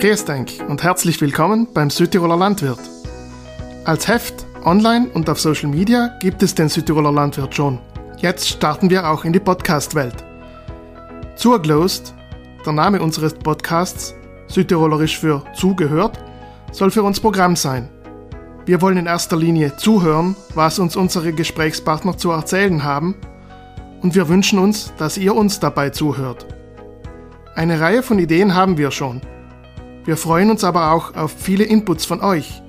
Grüß denk und herzlich willkommen beim Südtiroler Landwirt. Als Heft, online und auf Social Media gibt es den Südtiroler Landwirt schon. Jetzt starten wir auch in die Podcast-Welt. Zuglost, der Name unseres Podcasts, Südtirolerisch für zugehört, soll für uns Programm sein. Wir wollen in erster Linie zuhören, was uns unsere Gesprächspartner zu erzählen haben, und wir wünschen uns, dass ihr uns dabei zuhört. Eine Reihe von Ideen haben wir schon. Wir freuen uns aber auch auf viele Inputs von euch.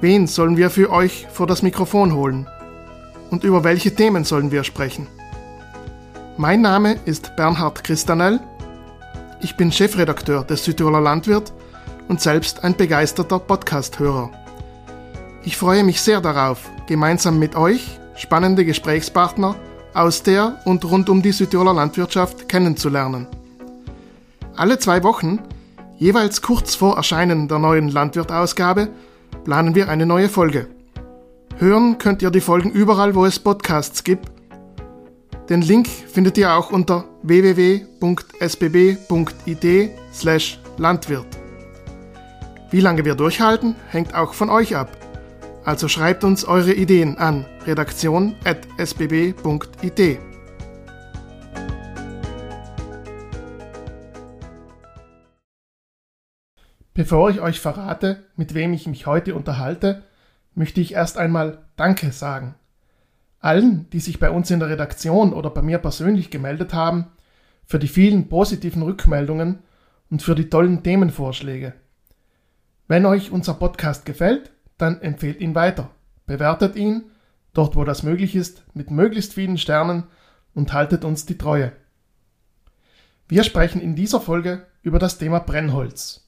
Wen sollen wir für euch vor das Mikrofon holen? Und über welche Themen sollen wir sprechen? Mein Name ist Bernhard Christanel. Ich bin Chefredakteur des Südtiroler Landwirt und selbst ein begeisterter Podcast-Hörer. Ich freue mich sehr darauf, gemeinsam mit euch spannende Gesprächspartner aus der und rund um die Südtiroler Landwirtschaft kennenzulernen. Alle zwei Wochen, jeweils kurz vor Erscheinen der neuen Landwirt-Ausgabe, planen wir eine neue Folge. Hören könnt ihr die Folgen überall, wo es Podcasts gibt. Den Link findet ihr auch unter www.sbb.it/landwirt. Wie lange wir durchhalten, hängt auch von euch ab. Also schreibt uns eure Ideen an redaktion.sbb.it. Bevor ich euch verrate, mit wem ich mich heute unterhalte, möchte ich erst einmal Danke sagen. Allen, die sich bei uns in der Redaktion oder bei mir persönlich gemeldet haben, für die vielen positiven Rückmeldungen und für die tollen Themenvorschläge. Wenn euch unser Podcast gefällt, dann empfehlt ihn weiter, bewertet ihn, dort wo das möglich ist, mit möglichst vielen Sternen und haltet uns die Treue. Wir sprechen in dieser Folge über das Thema Brennholz.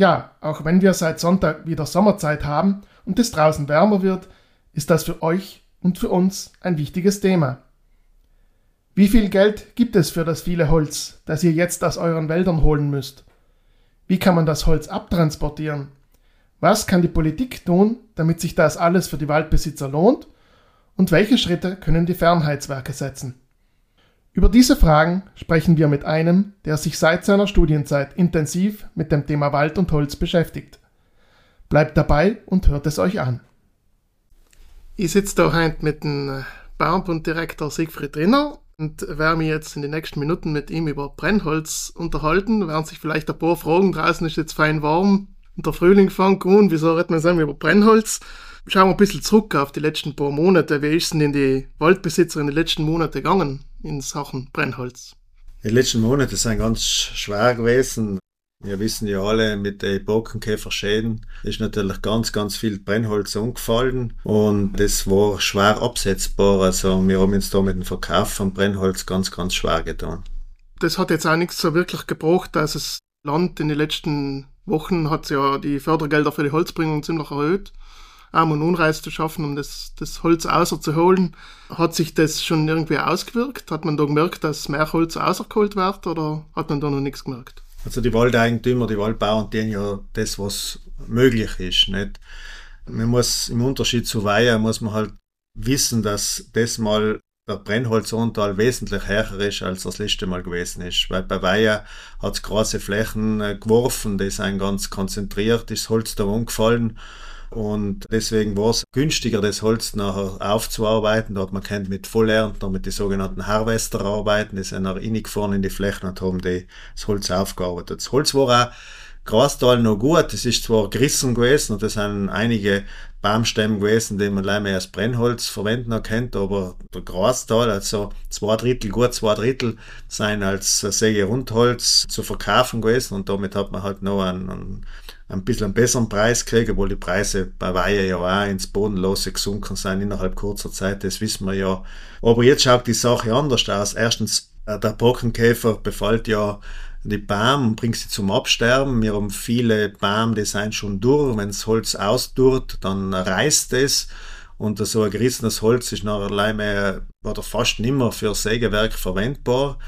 Ja, auch wenn wir seit Sonntag wieder Sommerzeit haben und es draußen wärmer wird, ist das für euch und für uns ein wichtiges Thema. Wie viel Geld gibt es für das viele Holz, das ihr jetzt aus euren Wäldern holen müsst? Wie kann man das Holz abtransportieren? Was kann die Politik tun, damit sich das alles für die Waldbesitzer lohnt? Und welche Schritte können die Fernheitswerke setzen? Über diese Fragen sprechen wir mit einem, der sich seit seiner Studienzeit intensiv mit dem Thema Wald und Holz beschäftigt. Bleibt dabei und hört es euch an. Ich sitze da heute mit dem Baumbunddirektor Siegfried Rinner und werde mich jetzt in den nächsten Minuten mit ihm über Brennholz unterhalten. Werden sich vielleicht ein paar Fragen draußen ist jetzt fein warm der Frühling fängt an, wieso redet man sagen über Brennholz? Schauen wir ein bisschen zurück auf die letzten paar Monate. Wie ist denn in die Waldbesitzer in den letzten Monaten gegangen in Sachen Brennholz? Die letzten Monate sind ganz schwer gewesen. Wir wissen ja alle, mit den Borkenkäferschäden ist natürlich ganz, ganz viel Brennholz umgefallen und das war schwer absetzbar. Also wir haben uns da mit dem Verkauf von Brennholz ganz, ganz schwer getan. Das hat jetzt auch nichts so wirklich gebraucht, dass das Land in den letzten Wochen hat ja die Fördergelder für die Holzbringung ziemlich erhöht, Arm- und Unreis zu schaffen, um das, das Holz außerzuholen. Hat sich das schon irgendwie ausgewirkt? Hat man da gemerkt, dass mehr Holz außergeholt wird oder hat man da noch nichts gemerkt? Also die Waldeigentümer, die Waldbauern, die ja das, was möglich ist. Nicht? Man muss im Unterschied zu Weiher muss man halt wissen, dass das mal der Brennholzanteil wesentlich höher ist, als das letzte Mal gewesen ist. Weil bei Weiher hat es große Flächen äh, geworfen, die sind ganz konzentriert, ist Holz da umgefallen. Und deswegen war es günstiger, das Holz nachher aufzuarbeiten. Da hat man kennt mit Vollernter, mit den sogenannten Harvester arbeiten. Die sind nach innen gefahren in die Flächen und haben die, das Holz aufgearbeitet. Das Holz war auch Grastal noch gut. Es ist zwar gerissen gewesen und es sind einige Baumstämme gewesen, die man leider als Brennholz verwenden kennt, aber der Grastal, also zwei Drittel, gut zwei Drittel, sind als Sägerundholz zu verkaufen gewesen und damit hat man halt noch einen, einen, ein bisschen einen besseren Preis gekriegt, obwohl die Preise bei Weihe ja auch ins Bodenlose gesunken sind innerhalb kurzer Zeit, das wissen wir ja. Aber jetzt schaut die Sache anders aus. Erstens, äh, der Borkenkäfer befällt ja die Baum und bringt sie zum Absterben. Wir haben viele Baum, die sind schon durch. Wenn das Holz ausdurrt, dann reißt es. Und so ein gerissenes Holz ist nachher oder fast nimmer für Sägewerk verwendbar.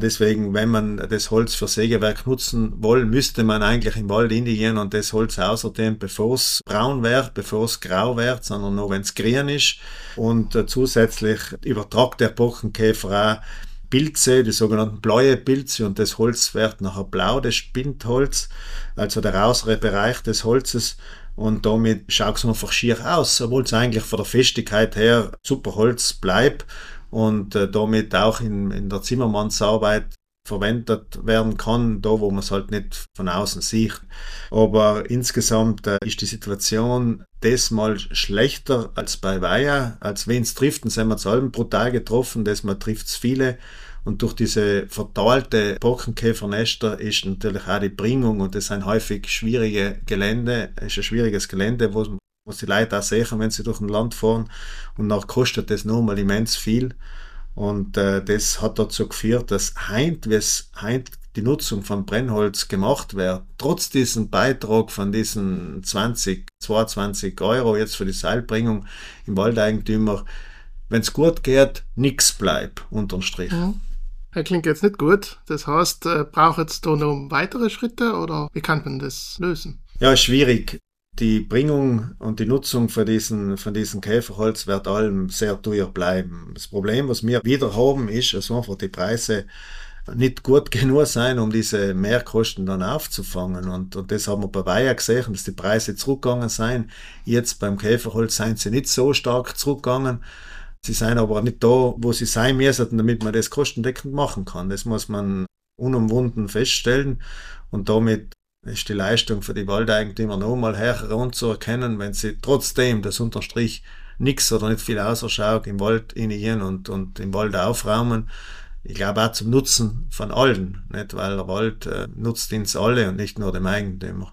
Deswegen, wenn man das Holz für Sägewerk nutzen will, müsste man eigentlich im Wald gehen und das Holz außerdem, bevor es braun wird, bevor es grau wird, sondern nur wenn es grün ist. Und äh, zusätzlich übertragt der Borkenkäfer auch Pilze, die sogenannten blaue Pilze und das Holz wird nachher blau, das Spindholz, also der äußere Bereich des Holzes und damit schaut es einfach schier aus, obwohl es eigentlich von der Festigkeit her super Holz bleibt und äh, damit auch in, in der Zimmermannsarbeit verwendet werden kann, da wo man es halt nicht von außen sieht. Aber insgesamt äh, ist die Situation diesmal schlechter als bei Weiher. Als wenn es trifft, dann sind wir zu allem brutal getroffen, diesmal trifft es viele. Und durch diese verteilte Borkenkäfernester ist natürlich auch die Bringung und das sind häufig schwierige Gelände, ist ein schwieriges Gelände, wo, wo die Leute auch sehen, wenn sie durch ein Land fahren. Und dann kostet das nochmal immens viel. Und äh, das hat dazu geführt, dass heint, wie es heint die Nutzung von Brennholz gemacht wird, trotz diesem Beitrag von diesen 20, 22 Euro jetzt für die Seilbringung im Waldeigentümer, wenn es gut geht, nichts bleibt unterm Strich. Mhm. Das klingt jetzt nicht gut. Das heißt, äh, braucht jetzt da noch weitere Schritte oder wie kann man das lösen? Ja, schwierig die Bringung und die Nutzung von diesen, von diesen Käferholz wird allem sehr teuer bleiben. Das Problem, was wir wieder haben, ist, dass einfach die Preise nicht gut genug sein, um diese Mehrkosten dann aufzufangen. Und, und das haben wir bei Weiher gesehen, dass die Preise zurückgegangen sind. Jetzt beim Käferholz sind sie nicht so stark zurückgegangen. Sie sind aber nicht da, wo sie sein müssen, damit man das kostendeckend machen kann. Das muss man unumwunden feststellen. Und damit ist die Leistung für die Waldeigentümer nochmal herunterzuerkennen, wenn sie trotzdem das Unterstrich nichts oder nicht viel ausschaut im Wald innieren und, und im Wald aufräumen. Ich glaube auch zum Nutzen von allen, nicht? weil der Wald äh, nutzt uns alle und nicht nur dem Eigentümer.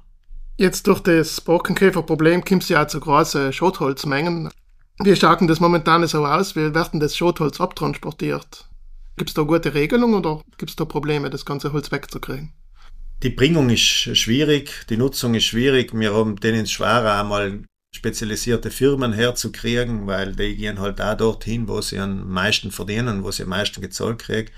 Jetzt durch das Borkenkäferproblem kommt es ja zu großen Schotholzmengen. Wie schaut denn das momentan so aus? Wie wird denn das Schotholz abtransportiert? Gibt es da gute Regelungen oder gibt es da Probleme, das ganze Holz wegzukriegen? Die Bringung ist schwierig, die Nutzung ist schwierig. Wir haben denen schwerer einmal spezialisierte Firmen herzukriegen, weil die gehen halt auch dorthin, wo sie am meisten verdienen, wo sie am meisten gezahlt kriegen.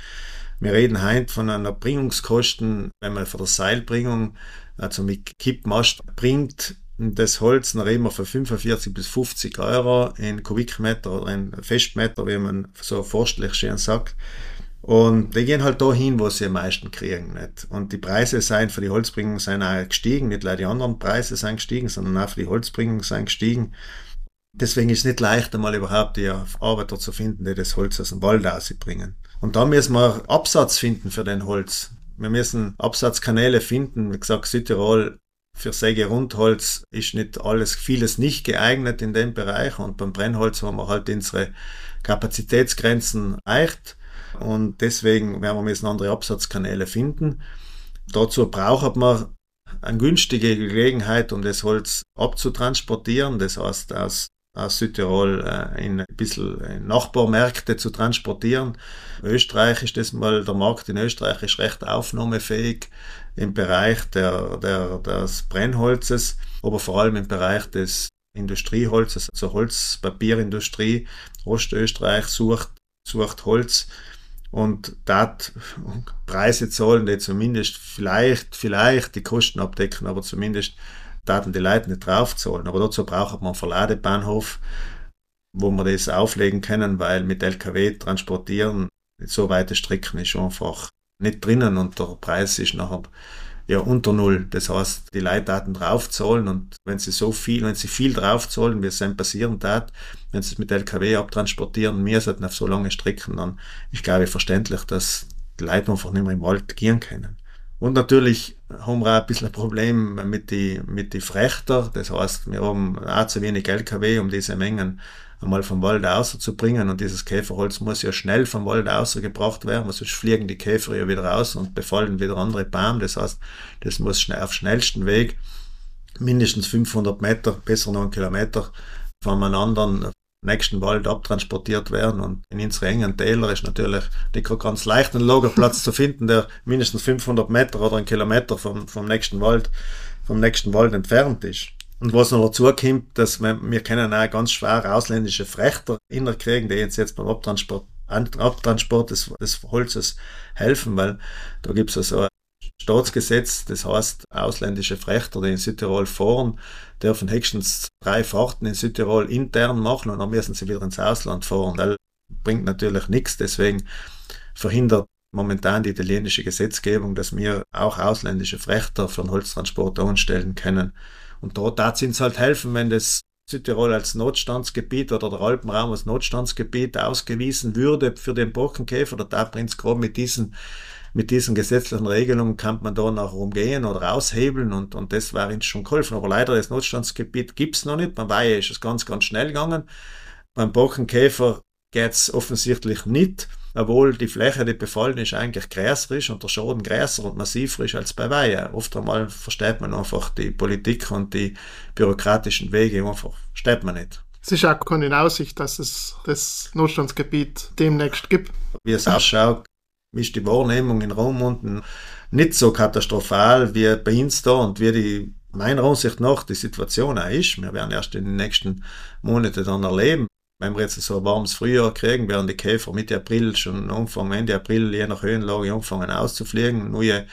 Wir reden heute von einer Bringungskosten, wenn man für die Seilbringung, also mit Kippmast bringt, das Holz, dann reden wir von 45 bis 50 Euro in Kubikmeter oder in Festmeter, wie man so forstlich schön sagt. Und die gehen halt da hin, wo sie am meisten kriegen. Nicht? Und die Preise sind für die Holzbringung sind auch gestiegen, nicht leider die anderen Preise sind gestiegen, sondern auch für die Holzbringung sind gestiegen. Deswegen ist es nicht leicht, einmal überhaupt die Arbeiter zu finden, die das Holz aus dem Wald ausbringen. Und da müssen wir Absatz finden für den Holz. Wir müssen Absatzkanäle finden. Wie gesagt, Südtirol für Sägerundholz ist nicht alles, vieles nicht geeignet in dem Bereich. Und beim Brennholz haben wir halt unsere Kapazitätsgrenzen erreicht. Und deswegen werden wir müssen andere Absatzkanäle finden. Dazu braucht man eine günstige Gelegenheit, um das Holz abzutransportieren. Das heißt, aus, aus Südtirol äh, in ein bisschen in Nachbarmärkte zu transportieren. Österreich ist das mal, der Markt in Österreich ist recht aufnahmefähig im Bereich der, der, des Brennholzes, aber vor allem im Bereich des Industrieholzes, also Holzpapierindustrie. Ostösterreich sucht, sucht Holz und dort Preise zahlen, die zumindest vielleicht, vielleicht die Kosten abdecken, aber zumindest daten die Leute nicht draufzahlen. Aber dazu braucht man einen Verladebahnhof, wo man das auflegen können, weil mit LKW transportieren so weite Strecken ist einfach nicht drinnen und der Preis ist nachher ja unter Null. Das heißt, die Leitdaten draufzahlen und wenn sie so viel, wenn sie viel draufzahlen, wie es dann passieren tat, wenn sie es mit LKW abtransportieren, wir sollten auf so lange Strecken, dann ist glaube ich verständlich, dass die Leute einfach nicht mehr im Wald gehen können. Und natürlich haben wir auch ein bisschen ein Problem mit die, mit die Frechter. Das heißt, wir haben auch zu wenig LKW, um diese Mengen einmal vom Wald auszubringen. Und dieses Käferholz muss ja schnell vom Wald ausgebracht werden, sonst fliegen die Käfer ja wieder raus und befallen wieder andere Bäume. Das heißt, das muss schnell, auf schnellsten Weg mindestens 500 Meter, besser noch einen Kilometer von einem anderen nächsten Wald abtransportiert werden. Und in unseren engen Täler ist natürlich nicht ganz leicht, einen Lagerplatz zu finden, der mindestens 500 Meter oder einen Kilometer vom, vom nächsten Wald, vom nächsten Wald entfernt ist. Und was noch dazu kommt, dass wir, wir kennen auch ganz schwer ausländische Frechter innerkriegen, die jetzt, jetzt beim Abtransport, Abtransport des, des Holzes helfen, weil da gibt es also Staatsgesetz, das heißt, ausländische Frechter, die in Südtirol fahren, dürfen höchstens drei Fahrten in Südtirol intern machen und dann müssen sie wieder ins Ausland fahren. Das bringt natürlich nichts, deswegen verhindert momentan die italienische Gesetzgebung, dass wir auch ausländische Frechter für den Holztransport anstellen können. Und da, da sind es halt helfen, wenn das Südtirol als Notstandsgebiet oder der Alpenraum als Notstandsgebiet ausgewiesen würde für den Borkenkäfer, da Prinz grob mit diesen mit diesen gesetzlichen Regelungen kann man da noch umgehen oder aushebeln und, und das war uns schon geholfen. Aber leider das Notstandsgebiet gibt's noch nicht. Beim Weihe ist es ganz, ganz schnell gegangen. Beim Borkenkäfer geht's offensichtlich nicht obwohl die Fläche, die befallen ist, eigentlich größer ist und der Schaden größer und massiver ist als bei Weihe. Oft einmal versteht man einfach die Politik und die bürokratischen Wege einfach, versteht man nicht. Es ist auch keine Aussicht, dass es das Notstandsgebiet demnächst gibt. Wie es ausschaut, ist die Wahrnehmung in Raumunden nicht so katastrophal wie bei uns da und wie die meiner Ansicht nach die Situation auch ist. Wir werden erst in den nächsten Monaten dann erleben, wenn wir jetzt so ein warmes Frühjahr kriegen, werden die Käfer Mitte April schon anfangen, Ende April je nach Höhenlage anfangen auszufliegen. Neue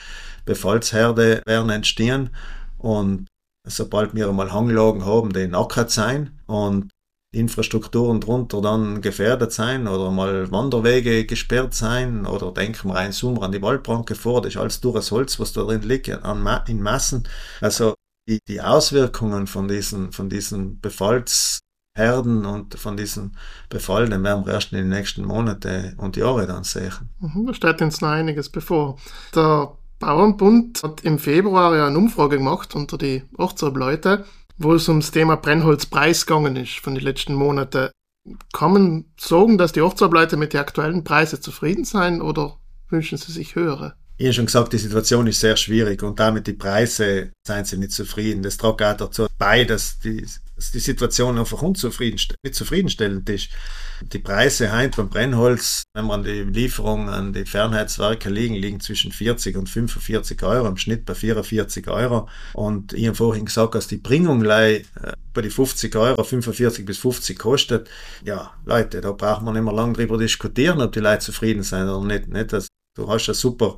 Befallsherde werden entstehen und sobald wir einmal Hanglagen haben, die nackert sein und Infrastrukturen drunter dann gefährdet sein oder mal Wanderwege gesperrt sein oder denken wir einen Sommer an die Waldbranke vor, das ist alles dures Holz, was da drin liegt, in Massen. Also die, die Auswirkungen von diesen, von diesen Befalls Herden und von diesen Befallenen werden wir erst in den nächsten Monaten und Jahren dann sehen. Mhm, da steht uns noch einiges bevor. Der Bauernbund hat im Februar ja eine Umfrage gemacht unter die 18 Leute, wo es ums Thema Brennholzpreis gegangen ist von den letzten Monaten. Kann man sagen, dass die 18 Leute mit den aktuellen Preisen zufrieden sein oder wünschen sie sich höhere? Ich habe schon gesagt, die Situation ist sehr schwierig und damit die Preise seien sie nicht zufrieden. Das tragt auch dazu bei, dass die dass die Situation einfach unzufriedenstellend, nicht zufriedenstellend ist. Die Preise heint beim Brennholz, wenn man die Lieferung an die Fernheitswerke liegen, liegen zwischen 40 und 45 Euro, im Schnitt bei 44 Euro. Und ich habe vorhin gesagt, dass die Bringung äh, bei die 50 Euro 45 bis 50 kostet. Ja, Leute, da braucht man nicht mehr lange drüber diskutieren, ob die Leute zufrieden sind oder nicht. nicht? Also, du hast ja super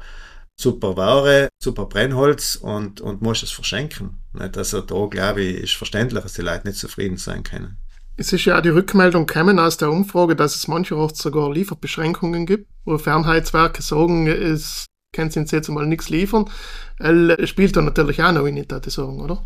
super Ware, super Brennholz und, und musst es verschenken. Nicht? Also da glaube ich, ist verständlich, dass die Leute nicht zufrieden sein können. Es ist ja die Rückmeldung gekommen aus der Umfrage, dass es mancherorts sogar Lieferbeschränkungen gibt, wo Fernheitswerke sagen, es können sie jetzt mal nichts liefern. Es spielt da natürlich auch noch in die Sorgen, oder?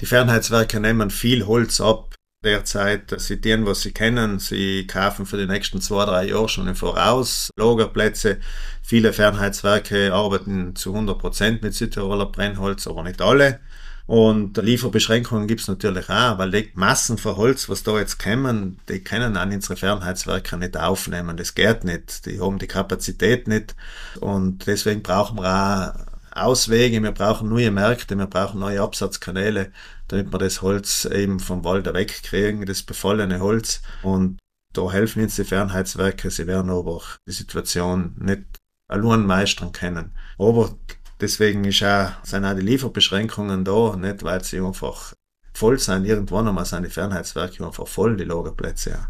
Die Fernheitswerke nehmen viel Holz ab derzeit. Sie tun, was sie kennen. Sie kaufen für die nächsten zwei, drei Jahre schon im Voraus Lagerplätze. Viele Fernheitswerke arbeiten zu 100 Prozent mit Südtiroler Brennholz, aber nicht alle. Und Lieferbeschränkungen gibt's natürlich auch, weil die Massen von Holz, was da jetzt kommen, die können an unsere Fernheitswerke nicht aufnehmen. Das geht nicht. Die haben die Kapazität nicht. Und deswegen brauchen wir auch Auswege, wir brauchen neue Märkte, wir brauchen neue Absatzkanäle, damit wir das Holz eben vom Wald wegkriegen, das befallene Holz. Und da helfen uns die Fernheitswerke, sie werden aber die Situation nicht allein meistern können. Aber deswegen ist auch, sind auch die Lieferbeschränkungen da, nicht weil sie einfach voll sind. Irgendwann einmal sind die Fernheitswerke einfach voll, die Lagerplätze.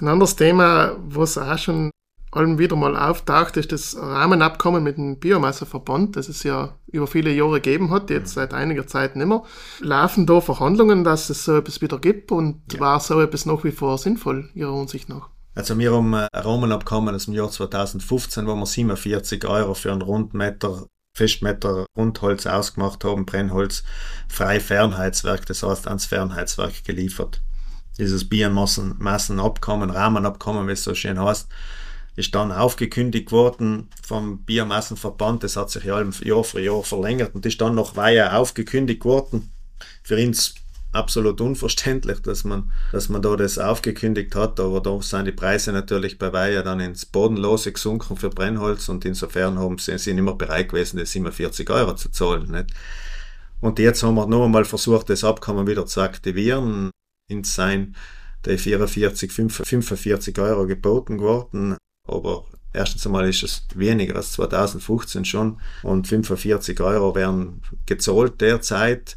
Ein anderes Thema, was auch schon allem wieder mal auftaucht, ist das Rahmenabkommen mit dem Biomasseverband, das es ja über viele Jahre gegeben hat, jetzt seit einiger Zeit nicht mehr. Laufen da Verhandlungen, dass es so etwas wieder gibt und ja. war so etwas nach wie vor sinnvoll, Ihrer Ansicht nach? Also wir haben ein Rahmenabkommen aus dem Jahr 2015, wo wir 47 Euro für einen Rundmeter Festmeter Rundholz ausgemacht haben, Brennholz, frei Fernheitswerk, das heißt ans Fernheitswerk geliefert. Dieses Biomassenabkommen, Rahmenabkommen, wie es so schön heißt, ist dann aufgekündigt worden vom Biomassenverband. Das hat sich ja Jahr für Jahr verlängert und ist dann noch weiter aufgekündigt worden. Für uns absolut unverständlich, dass man, dass man da das aufgekündigt hat, aber da sind die Preise natürlich bei Weiher dann ins Bodenlose gesunken für Brennholz und insofern haben sie, sind immer bereit gewesen, das 47 Euro zu zahlen. Nicht? Und jetzt haben wir noch einmal versucht, das Abkommen wieder zu aktivieren. In sein die 44, 45 Euro geboten geworden aber erstens einmal ist es weniger als 2015 schon und 45 Euro werden gezahlt derzeit,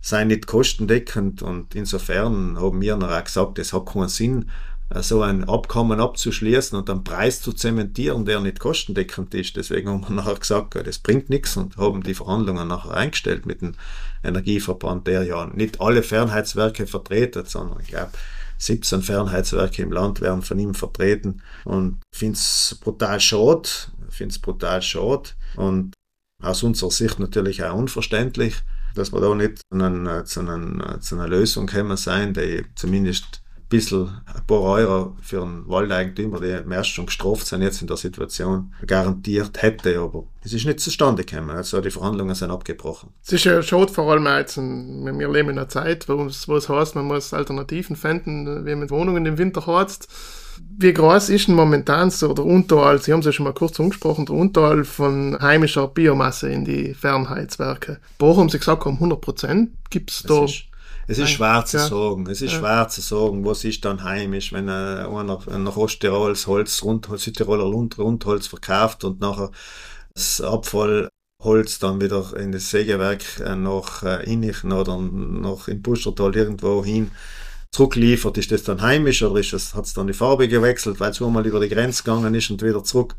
seien nicht kostendeckend und insofern haben wir noch auch gesagt, es hat keinen Sinn, so ein Abkommen abzuschließen und einen Preis zu zementieren, der nicht kostendeckend ist. Deswegen haben wir nachher gesagt, das bringt nichts und haben die Verhandlungen nachher eingestellt mit dem Energieverband, der ja nicht alle Fernheitswerke vertretet, sondern ich glaube 17 Fernheitswerke im Land werden von ihm vertreten und finde es brutal schade, finde es brutal schade und aus unserer Sicht natürlich auch unverständlich, dass wir da nicht zu, einer, zu, einer, zu einer Lösung kommen sein, die zumindest bisschen ein paar Euro für einen Waldeigentümer, der im ersten schon gestraft sind, jetzt in der Situation garantiert hätte, aber es ist nicht zustande gekommen. Also die Verhandlungen sind abgebrochen. Es ist ja schade, vor allem jetzt, wir leben in einer Zeit, wo es, wo es heißt, man muss Alternativen finden, wie man Wohnungen im Winter hat. Wie groß ist denn momentan so der Unterhalt, Sie haben es ja schon mal kurz angesprochen, der Unterhalt von heimischer Biomasse in die Fernheizwerke? Bochum, haben Sie gesagt, um 100 Prozent. Gibt es da... Ist es ist schwer zu ja. sagen. Es ist ja. schwer zu sagen, was ist dann heimisch, wenn einer nach Osttirol das Holz, Rundholz, Südtiroler Rundholz verkauft und nachher das Abfallholz dann wieder in das Sägewerk äh, nach äh, Innichen oder nach in Pustertal irgendwo hin zurückliefert. Ist das dann heimisch oder hat es dann die Farbe gewechselt, weil es mal über die Grenze gegangen ist und wieder zurück?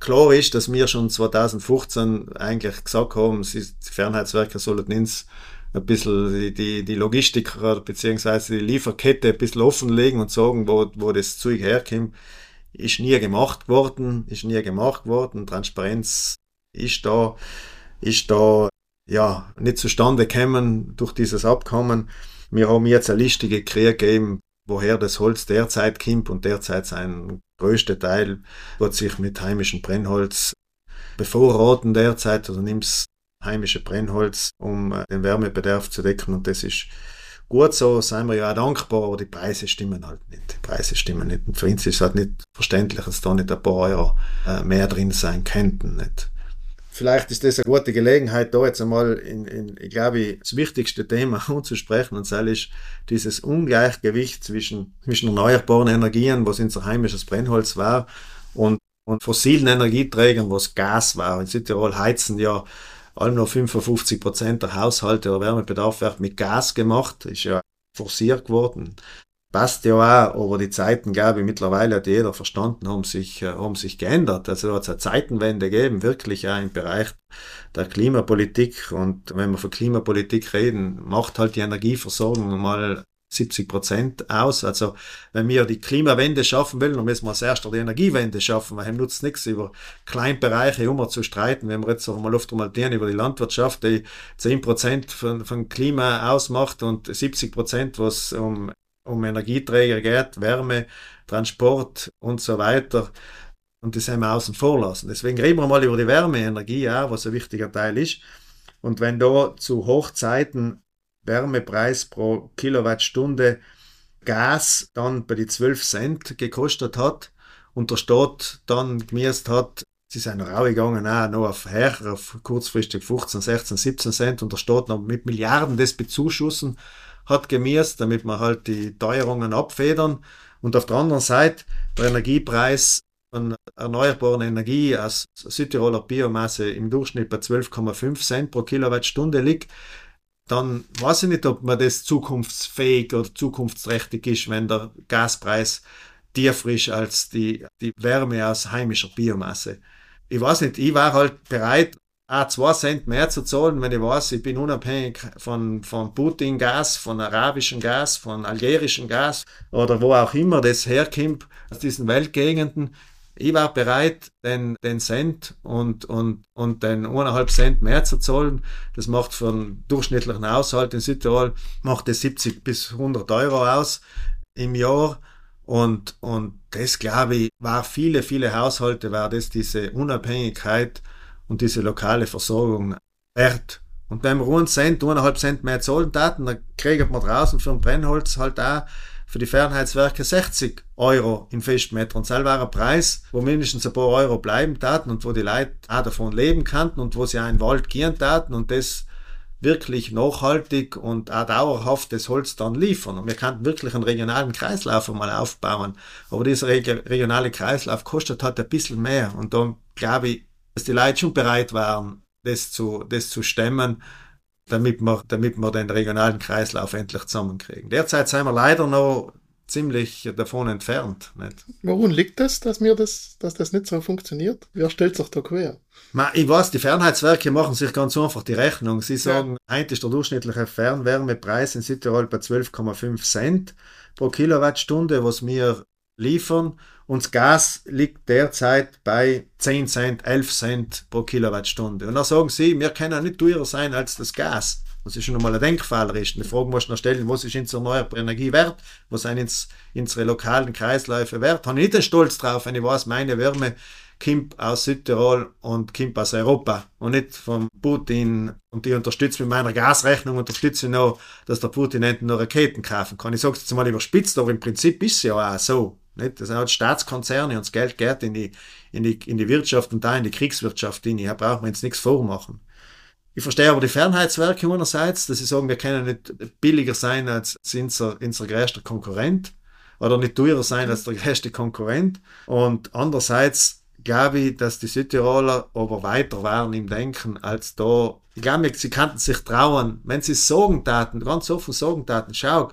Klar ist, dass wir schon 2015 eigentlich gesagt haben, die Fernheitswerke sollen ins ein bisschen die, die, Logistik beziehungsweise die Lieferkette ein bisschen offenlegen und sagen, wo, wo das Zeug herkommt, ist nie gemacht worden, ist nie gemacht worden. Transparenz ist da, ist da ja nicht zustande gekommen durch dieses Abkommen. Wir haben jetzt eine Liste gekriegt, eben, woher das Holz derzeit kommt und derzeit sein größter Teil wird sich mit heimischem Brennholz bevorraten derzeit oder nimmt's heimische Brennholz, um äh, den Wärmebedarf zu decken. Und das ist gut so, seien wir ja auch dankbar, aber die Preise stimmen halt nicht. Die Preise stimmen nicht. Und für uns ist es halt nicht verständlich, dass da nicht ein paar Euro äh, mehr drin sein könnten. Nicht? Vielleicht ist das eine gute Gelegenheit, da jetzt einmal in, in ich glaube, das wichtigste Thema anzusprechen, und das ist dieses Ungleichgewicht zwischen, zwischen erneuerbaren Energien, was unser heimisches Brennholz war, und, und fossilen Energieträgern, was Gas war. In Südtirol heizen ja allem noch 55 Prozent der Haushalte oder Wärmebedarf wird mit Gas gemacht, ist ja forciert geworden. Passt ja auch, aber die Zeiten, glaube ich, mittlerweile hat jeder verstanden, haben sich, äh, haben sich geändert. Also da hat es eine Zeitenwende gegeben, wirklich auch im Bereich der Klimapolitik. Und wenn wir von Klimapolitik reden, macht halt die Energieversorgung mal 70 Prozent aus. Also wenn wir die Klimawende schaffen wollen, dann müssen wir als erster die Energiewende schaffen, weil nutzt nichts, über Kleinbereiche immer zu streiten. Wenn wir jetzt auch mal oft mal über die Landwirtschaft, die 10 Prozent von, von Klima ausmacht und 70 Prozent, was um, um Energieträger geht, Wärme, Transport und so weiter. Und das haben wir außen vor lassen. Deswegen reden wir mal über die Wärmeenergie, ja, was ein wichtiger Teil ist. Und wenn da zu Hochzeiten Wärmepreis pro Kilowattstunde Gas dann bei die 12 Cent gekostet hat und der Staat dann gemäßt hat, sie sind noch rausgegangen, auch noch auf höher, auf kurzfristig 15, 16, 17 Cent und der Staat noch mit Milliarden das bezuschussen hat gemäßt, damit man halt die Teuerungen abfedern. Und auf der anderen Seite der Energiepreis von erneuerbaren Energie aus Südtiroler Biomasse im Durchschnitt bei 12,5 Cent pro Kilowattstunde liegt, dann weiß ich nicht, ob man das zukunftsfähig oder zukunftsträchtig ist, wenn der Gaspreis tiefer ist als die, die Wärme aus heimischer Biomasse. Ich weiß nicht, ich war halt bereit, auch zwei Cent mehr zu zahlen, wenn ich weiß, ich bin unabhängig von, von Putin-Gas, von arabischem Gas, von algerischem Gas oder wo auch immer das herkommt, aus diesen Weltgegenden ich war bereit, den, den Cent und, und, und den eineinhalb Cent mehr zu zahlen. Das macht für einen durchschnittlichen Haushalt in Südtirol, macht das 70 bis 100 Euro aus im Jahr. Und, und das, glaube ich, war viele, viele Haushalte, war das diese Unabhängigkeit und diese lokale Versorgung wert. Und wenn wir einen Cent, eineinhalb Cent mehr zahlen taten, dann kriegt man draußen für ein Brennholz halt auch für die Fernheitswerke 60 Euro im Festmeter. Und das war ein Preis, wo mindestens ein paar Euro bleiben taten und wo die Leute auch davon leben kannten und wo sie auch in den Wald gehen taten und das wirklich nachhaltig und auch dauerhaft das Holz dann liefern. Und wir könnten wirklich einen regionalen Kreislauf einmal aufbauen. Aber dieser regionale Kreislauf kostet halt ein bisschen mehr. Und da glaube ich, dass die Leute schon bereit waren, das zu, das zu stemmen damit wir, damit wir den regionalen Kreislauf endlich zusammenkriegen. Derzeit sind wir leider noch ziemlich davon entfernt. Nicht? Woran liegt das, dass mir das, dass das nicht so funktioniert? Wer stellt sich da quer? Ich weiß, die Fernheitswerke machen sich ganz einfach die Rechnung. Sie sagen, ja. heute ist der durchschnittliche Fernwärmepreis in Südtirol bei 12,5 Cent pro Kilowattstunde, was wir liefern. Und das Gas liegt derzeit bei 10 Cent, 11 Cent pro Kilowattstunde. Und dann sagen sie, wir können nicht teurer sein als das Gas. Das ist schon einmal ein Denkfehler. Eine Frage musst du noch stellen, was ist unsere erneuerbare Energie wert? Was sind ins, unsere lokalen Kreisläufe wert? Habe ich nicht den Stolz drauf, wenn ich weiß, meine Wärme kommt aus Südtirol und kommt aus Europa und nicht von Putin und die unterstützt mit meiner Gasrechnung, unterstütze ich noch, dass der Putin nicht nur Raketen kaufen kann. Ich sage es jetzt mal überspitzt, aber im Prinzip ist es ja auch so. Nicht? Das sind halt Staatskonzerne und das Geld geht in die, in die, in die Wirtschaft und da in die Kriegswirtschaft hin. Hier braucht man jetzt nichts vormachen. Ich verstehe aber die Fernheitswerke einerseits, dass sie sagen, wir können nicht billiger sein als unser, unser größter Konkurrent oder nicht teurer sein als der größte Konkurrent. Und andererseits glaube ich, dass die Südtiroler aber weiter waren im Denken als da. Ich glaube, sie könnten sich trauen, wenn sie sagen taten, ganz offen sagen taten, schau,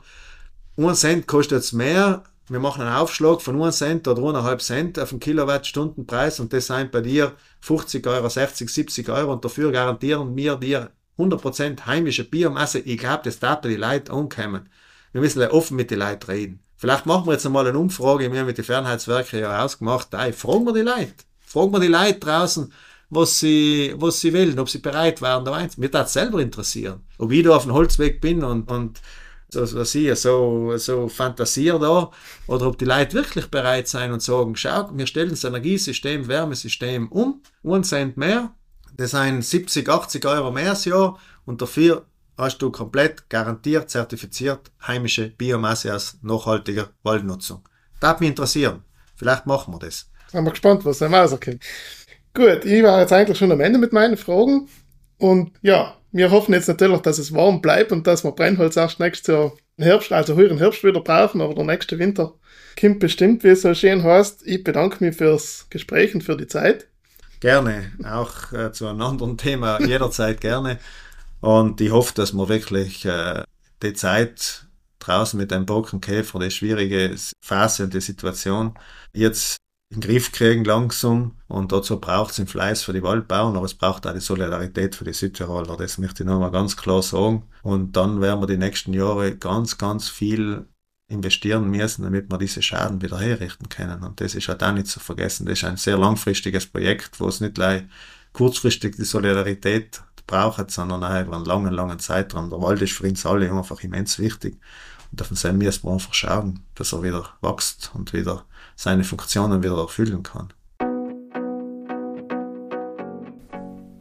ein Cent kostet es mehr, wir machen einen Aufschlag von 1 Cent oder 1,5 Cent auf den Kilowattstundenpreis und das sind bei dir 50 Euro, 60, 70 Euro und dafür garantieren wir dir 100% heimische Biomasse. Ich glaube, das darf die Leute ankommen. Wir müssen offen mit den Leuten reden. Vielleicht machen wir jetzt einmal eine Umfrage, wir haben mit den Fernheitswerken ja ausgemacht, hey, fragen wir die Leute. Fragen wir die Leute draußen, was sie, was sie wollen, ob sie bereit waren, da rein. Mir das selber interessieren. Ob ich da auf dem Holzweg bin und, und so, was ich, so, so fantasiere da, oder ob die Leute wirklich bereit sein und sagen, schau, wir stellen das Energiesystem, Wärmesystem um, ein Cent mehr, das sind 70, 80 Euro mehr das Jahr und dafür hast du komplett garantiert, zertifiziert heimische Biomasse aus nachhaltiger Waldnutzung. Das mich interessieren. Vielleicht machen wir das. Sind wir gespannt, was dann rauskommt. Gut, ich war jetzt eigentlich schon am Ende mit meinen Fragen. Und ja, wir hoffen jetzt natürlich, dass es warm bleibt und dass wir Brennholz erst nächstes Jahr Herbst, also höheren Herbst wieder brauchen, aber der nächste Winter kommt bestimmt, wie es so schön heißt. Ich bedanke mich fürs Gespräch und für die Zeit. Gerne, auch äh, zu einem anderen Thema jederzeit gerne. Und ich hoffe, dass wir wirklich äh, die Zeit draußen mit dem Borkenkäfer, die schwierige Phase und die Situation jetzt in den Griff kriegen langsam. Und dazu braucht es den Fleiß für die Waldbauern, aber es braucht auch die Solidarität für die Südtiroler. Das möchte ich nochmal ganz klar sagen. Und dann werden wir die nächsten Jahre ganz, ganz viel investieren müssen, damit wir diese Schaden wieder herrichten können. Und das ist halt auch nicht zu vergessen. Das ist ein sehr langfristiges Projekt, wo es nicht gleich kurzfristig die Solidarität braucht, sondern auch über einen langen, langen Zeitraum. Der Wald ist für uns alle einfach immens wichtig. Und davon müssen wir einfach schauen, dass er wieder wächst und wieder seine Funktionen wieder erfüllen kann.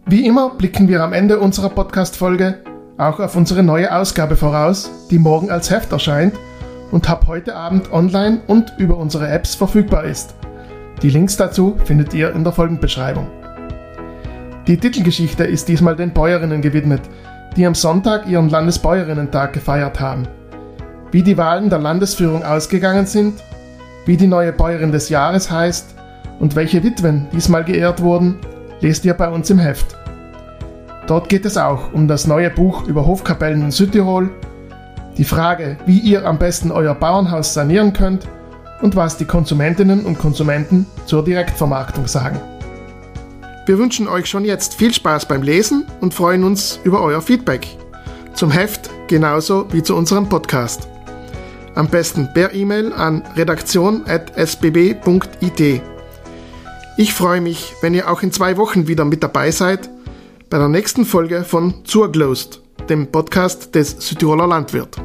Wie immer blicken wir am Ende unserer Podcast-Folge auch auf unsere neue Ausgabe voraus, die morgen als Heft erscheint und ab heute Abend online und über unsere Apps verfügbar ist. Die Links dazu findet ihr in der Folgenbeschreibung. Die Titelgeschichte ist diesmal den Bäuerinnen gewidmet, die am Sonntag ihren Landesbäuerinnentag gefeiert haben. Wie die Wahlen der Landesführung ausgegangen sind wie die neue Bäuerin des Jahres heißt und welche Witwen diesmal geehrt wurden, lest ihr bei uns im Heft. Dort geht es auch um das neue Buch über Hofkapellen in Südtirol, die Frage, wie ihr am besten euer Bauernhaus sanieren könnt und was die Konsumentinnen und Konsumenten zur Direktvermarktung sagen. Wir wünschen euch schon jetzt viel Spaß beim Lesen und freuen uns über euer Feedback. Zum Heft genauso wie zu unserem Podcast. Am besten per E-Mail an redaktion.sbb.it. Ich freue mich, wenn ihr auch in zwei Wochen wieder mit dabei seid bei der nächsten Folge von Zurglost, dem Podcast des Südtiroler Landwirt.